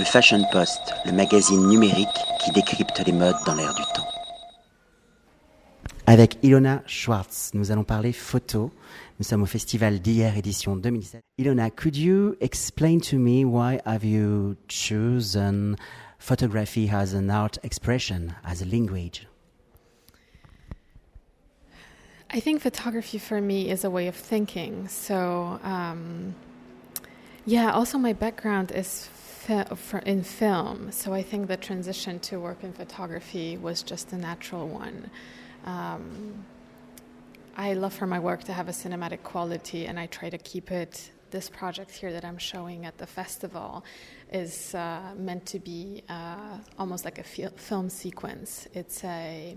Le Fashion Post, le magazine numérique qui décrypte les modes dans l'air du temps. Avec Ilona Schwartz, nous allons parler photo. Nous sommes au festival d'hier, édition 2017. Ilona, could you explain to me why have you chosen photography as an art expression, as a language? I think photography for me is a way of thinking. So, um, yeah, also my background is in film, so I think the transition to work in photography was just a natural one. Um, I love for my work to have a cinematic quality, and I try to keep it. This project here that I'm showing at the festival is uh, meant to be uh, almost like a fil- film sequence. It's a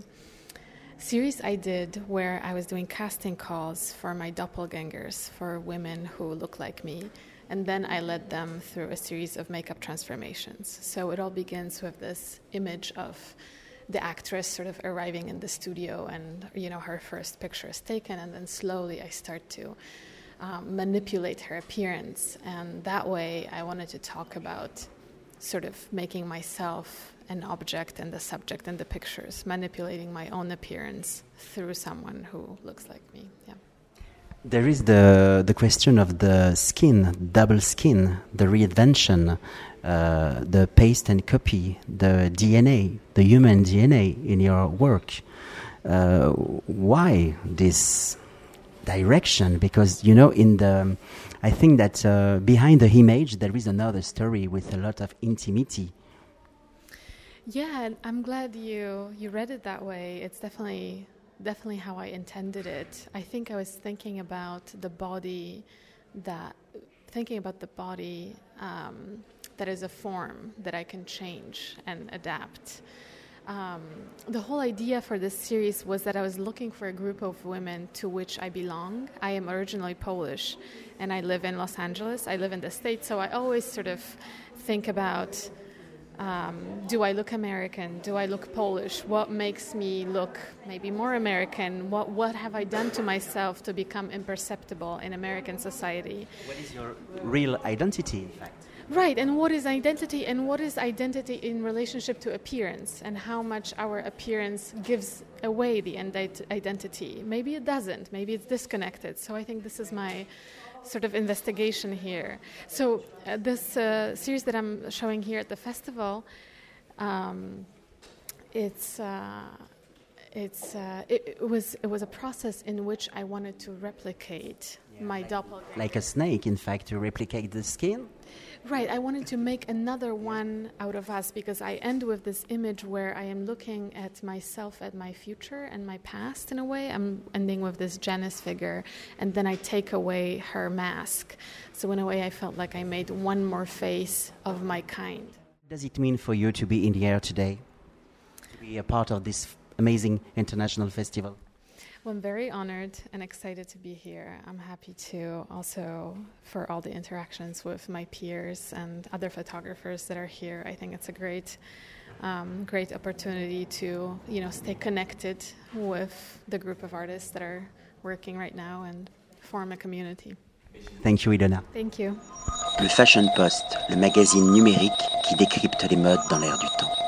series I did where I was doing casting calls for my doppelgangers, for women who look like me. And then I led them through a series of makeup transformations. So it all begins with this image of the actress sort of arriving in the studio and you know her first picture is taken and then slowly i start to um, manipulate her appearance and that way i wanted to talk about sort of making myself an object and the subject in the pictures manipulating my own appearance through someone who looks like me yeah there is the the question of the skin, double skin, the reinvention, uh, the paste and copy, the DNA, the human DNA in your work. Uh, why this direction? Because you know, in the, I think that uh, behind the image there is another story with a lot of intimacy. Yeah, I'm glad you you read it that way. It's definitely definitely how I intended it. I think I was thinking about the body that, thinking about the body um, that is a form that I can change and adapt. Um, the whole idea for this series was that I was looking for a group of women to which I belong. I am originally Polish and I live in Los Angeles. I live in the States, so I always sort of think about um, do I look American? Do I look Polish? What makes me look maybe more American? What, what have I done to myself to become imperceptible in American society? What is your real identity, in fact? Right, and what is identity, and what is identity in relationship to appearance, and how much our appearance gives away the identity? Maybe it doesn't, maybe it's disconnected. So I think this is my sort of investigation here. So uh, this uh, series that I'm showing here at the festival, um, it's. Uh, it's uh, it, it, was it was a process in which I wanted to replicate yeah, my like, doppelganger. Like a snake, in fact, to replicate the skin. Right, I wanted to make another one out of us because I end with this image where I am looking at myself, at my future and my past in a way. I'm ending with this Janus figure, and then I take away her mask. So, in a way, I felt like I made one more face of my kind. What does it mean for you to be in Hyères today? To be a part of this amazing international festival? Well, I'm very honored and excited to be here. I'm happy to also for all the interactions with my peers and other photographers that are here. I think it's a great, um, great opportunity to you know stay connected with the group of artists that are working right now and form a community. Thank you, Ilona. Thank you. Le Fashion Post, le magazine numérique qui décrypte les modes dans l'air du temps.